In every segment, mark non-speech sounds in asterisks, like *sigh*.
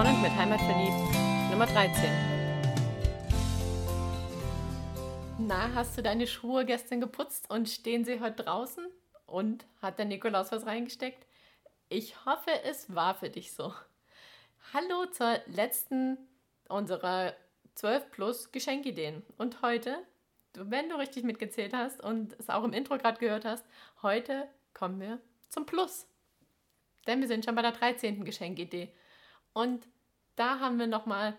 spannend mit Heimat verliebt. Nummer 13. Na, hast du deine Schuhe gestern geputzt und stehen sie heute draußen? Und hat der Nikolaus was reingesteckt? Ich hoffe, es war für dich so. Hallo zur letzten unserer 12 plus Geschenkideen. Und heute, wenn du richtig mitgezählt hast und es auch im Intro gerade gehört hast, heute kommen wir zum Plus. Denn wir sind schon bei der 13. Geschenkidee. Und da haben wir nochmal,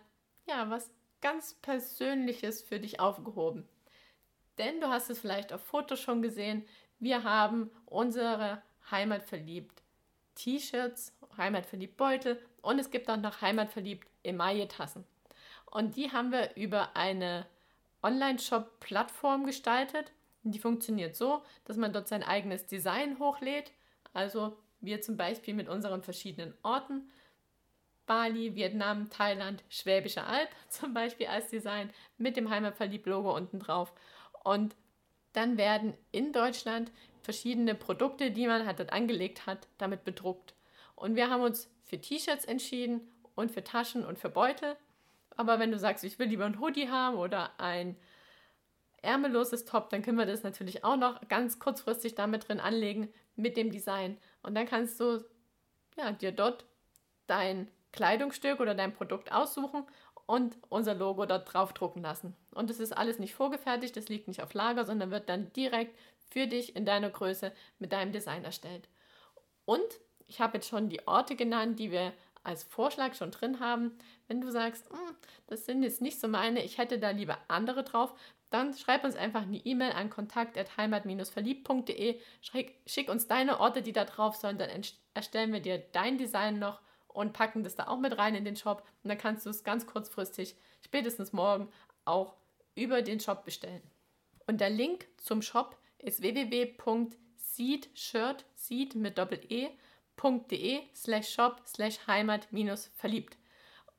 ja, was ganz Persönliches für dich aufgehoben. Denn du hast es vielleicht auf Fotos schon gesehen, wir haben unsere Heimat verliebt T-Shirts, Heimat verliebt Beutel und es gibt auch noch Heimat verliebt Emaille-Tassen. Und die haben wir über eine Online-Shop-Plattform gestaltet. Die funktioniert so, dass man dort sein eigenes Design hochlädt. Also wir zum Beispiel mit unseren verschiedenen Orten. Bali, Vietnam, Thailand, Schwäbische Alb *laughs* zum Beispiel als Design mit dem Heimatverliebt-Logo unten drauf. Und dann werden in Deutschland verschiedene Produkte, die man halt dort angelegt hat, damit bedruckt. Und wir haben uns für T-Shirts entschieden und für Taschen und für Beutel. Aber wenn du sagst, ich will lieber ein Hoodie haben oder ein ärmelloses Top, dann können wir das natürlich auch noch ganz kurzfristig damit drin anlegen mit dem Design. Und dann kannst du ja, dir dort dein Kleidungsstück oder dein Produkt aussuchen und unser Logo dort drauf drucken lassen. Und das ist alles nicht vorgefertigt, das liegt nicht auf Lager, sondern wird dann direkt für dich in deiner Größe mit deinem Design erstellt. Und ich habe jetzt schon die Orte genannt, die wir als Vorschlag schon drin haben. Wenn du sagst, hm, das sind jetzt nicht so meine, ich hätte da lieber andere drauf, dann schreib uns einfach eine E-Mail an kontakt.heimat-verliebt.de, schick uns deine Orte, die da drauf sollen, dann erstellen wir dir dein Design noch und packen das da auch mit rein in den Shop und dann kannst du es ganz kurzfristig, spätestens morgen, auch über den Shop bestellen. Und der Link zum Shop ist www.seedshirt, seed mit doppel-e.de slash shop slash heimat minus verliebt.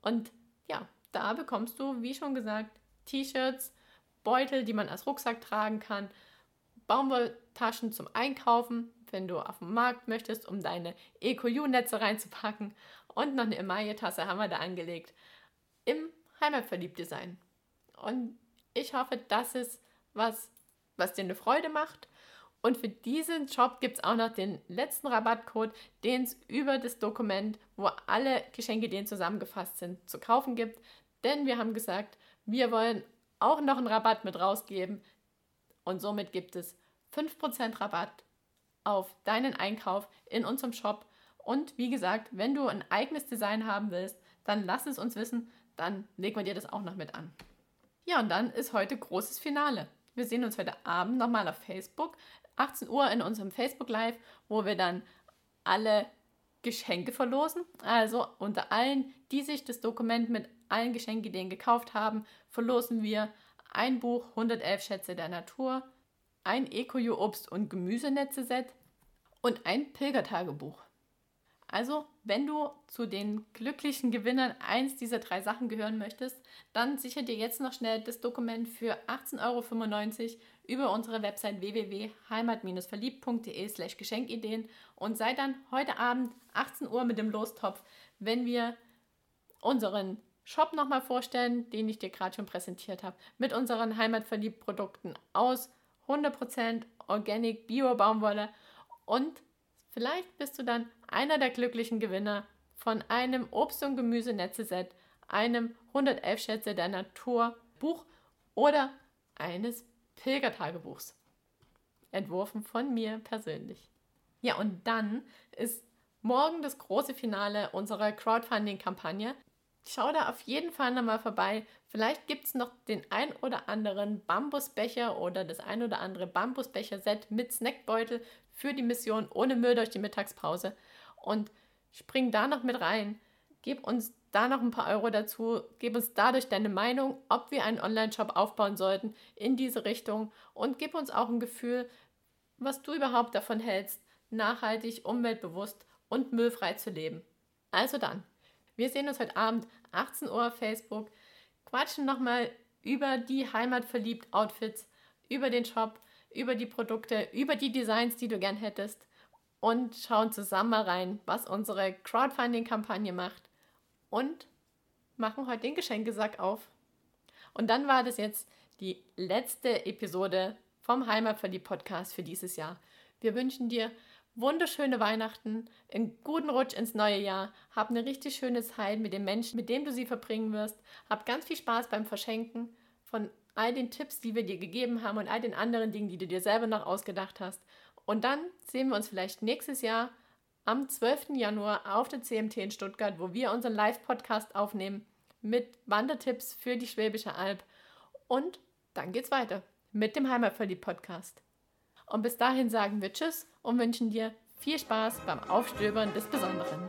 Und ja, da bekommst du, wie schon gesagt, T-Shirts, Beutel, die man als Rucksack tragen kann, Baumwolltaschen zum Einkaufen, wenn du auf dem Markt möchtest, um deine EQU-Netze reinzupacken und noch eine Emaille-Tasse haben wir da angelegt im Heimatverliebt-Design. Und ich hoffe, das ist was, was dir eine Freude macht. Und für diesen Job gibt es auch noch den letzten Rabattcode, den es über das Dokument, wo alle Geschenke, die zusammengefasst sind, zu kaufen gibt. Denn wir haben gesagt, wir wollen auch noch einen Rabatt mit rausgeben. Und somit gibt es 5% Rabatt auf deinen Einkauf in unserem Shop. Und wie gesagt, wenn du ein eigenes Design haben willst, dann lass es uns wissen, dann legen wir dir das auch noch mit an. Ja, und dann ist heute großes Finale. Wir sehen uns heute Abend nochmal auf Facebook, 18 Uhr in unserem Facebook Live, wo wir dann alle Geschenke verlosen. Also unter allen, die sich das Dokument mit allen Geschenkideen gekauft haben, verlosen wir ein Buch 111 Schätze der Natur, ein Ecoju Obst- und Gemüsenetze-Set und ein Pilgertagebuch. Also, wenn du zu den glücklichen Gewinnern eins dieser drei Sachen gehören möchtest, dann sichere dir jetzt noch schnell das Dokument für 18,95 Euro über unsere Website www.heimat-verliebt.de slash Geschenkideen. Und sei dann heute Abend 18 Uhr mit dem Lostopf, wenn wir unseren Shop nochmal vorstellen, den ich dir gerade schon präsentiert habe, mit unseren Heimatverliebt-Produkten aus 100% Organic Bio-Baumwolle und vielleicht bist du dann einer der glücklichen Gewinner von einem Obst- und Gemüsenetze-Set, einem 111 Schätze der Natur Buch oder eines Pilgertagebuchs. Entworfen von mir persönlich. Ja, und dann ist morgen das große Finale unserer Crowdfunding-Kampagne. Schau da auf jeden Fall nochmal vorbei. Vielleicht gibt es noch den ein oder anderen Bambusbecher oder das ein oder andere Bambusbecher-Set mit Snackbeutel für die Mission ohne Müll durch die Mittagspause und spring da noch mit rein. Gib uns da noch ein paar Euro dazu. Gib uns dadurch deine Meinung, ob wir einen Online-Shop aufbauen sollten in diese Richtung und gib uns auch ein Gefühl, was du überhaupt davon hältst, nachhaltig, umweltbewusst und müllfrei zu leben. Also dann, wir sehen uns heute Abend 18 Uhr auf Facebook, quatschen nochmal über die heimatverliebt Outfits, über den Shop, über die Produkte, über die Designs, die du gern hättest und schauen zusammen mal rein, was unsere Crowdfunding-Kampagne macht und machen heute den Geschenkesack auf. Und dann war das jetzt die letzte Episode vom Heimatverlieb Podcast für dieses Jahr. Wir wünschen dir wunderschöne Weihnachten, einen guten Rutsch ins neue Jahr, hab eine richtig schöne Zeit mit den Menschen, mit denen du sie verbringen wirst. Hab ganz viel Spaß beim Verschenken von all den Tipps, die wir dir gegeben haben und all den anderen Dingen, die du dir selber noch ausgedacht hast. Und dann sehen wir uns vielleicht nächstes Jahr am 12. Januar auf der CMT in Stuttgart, wo wir unseren Live-Podcast aufnehmen mit Wandertipps für die Schwäbische Alb. Und dann geht's weiter mit dem Heimatverlieb-Podcast. Und bis dahin sagen wir Tschüss und wünschen dir viel Spaß beim Aufstöbern des Besonderen.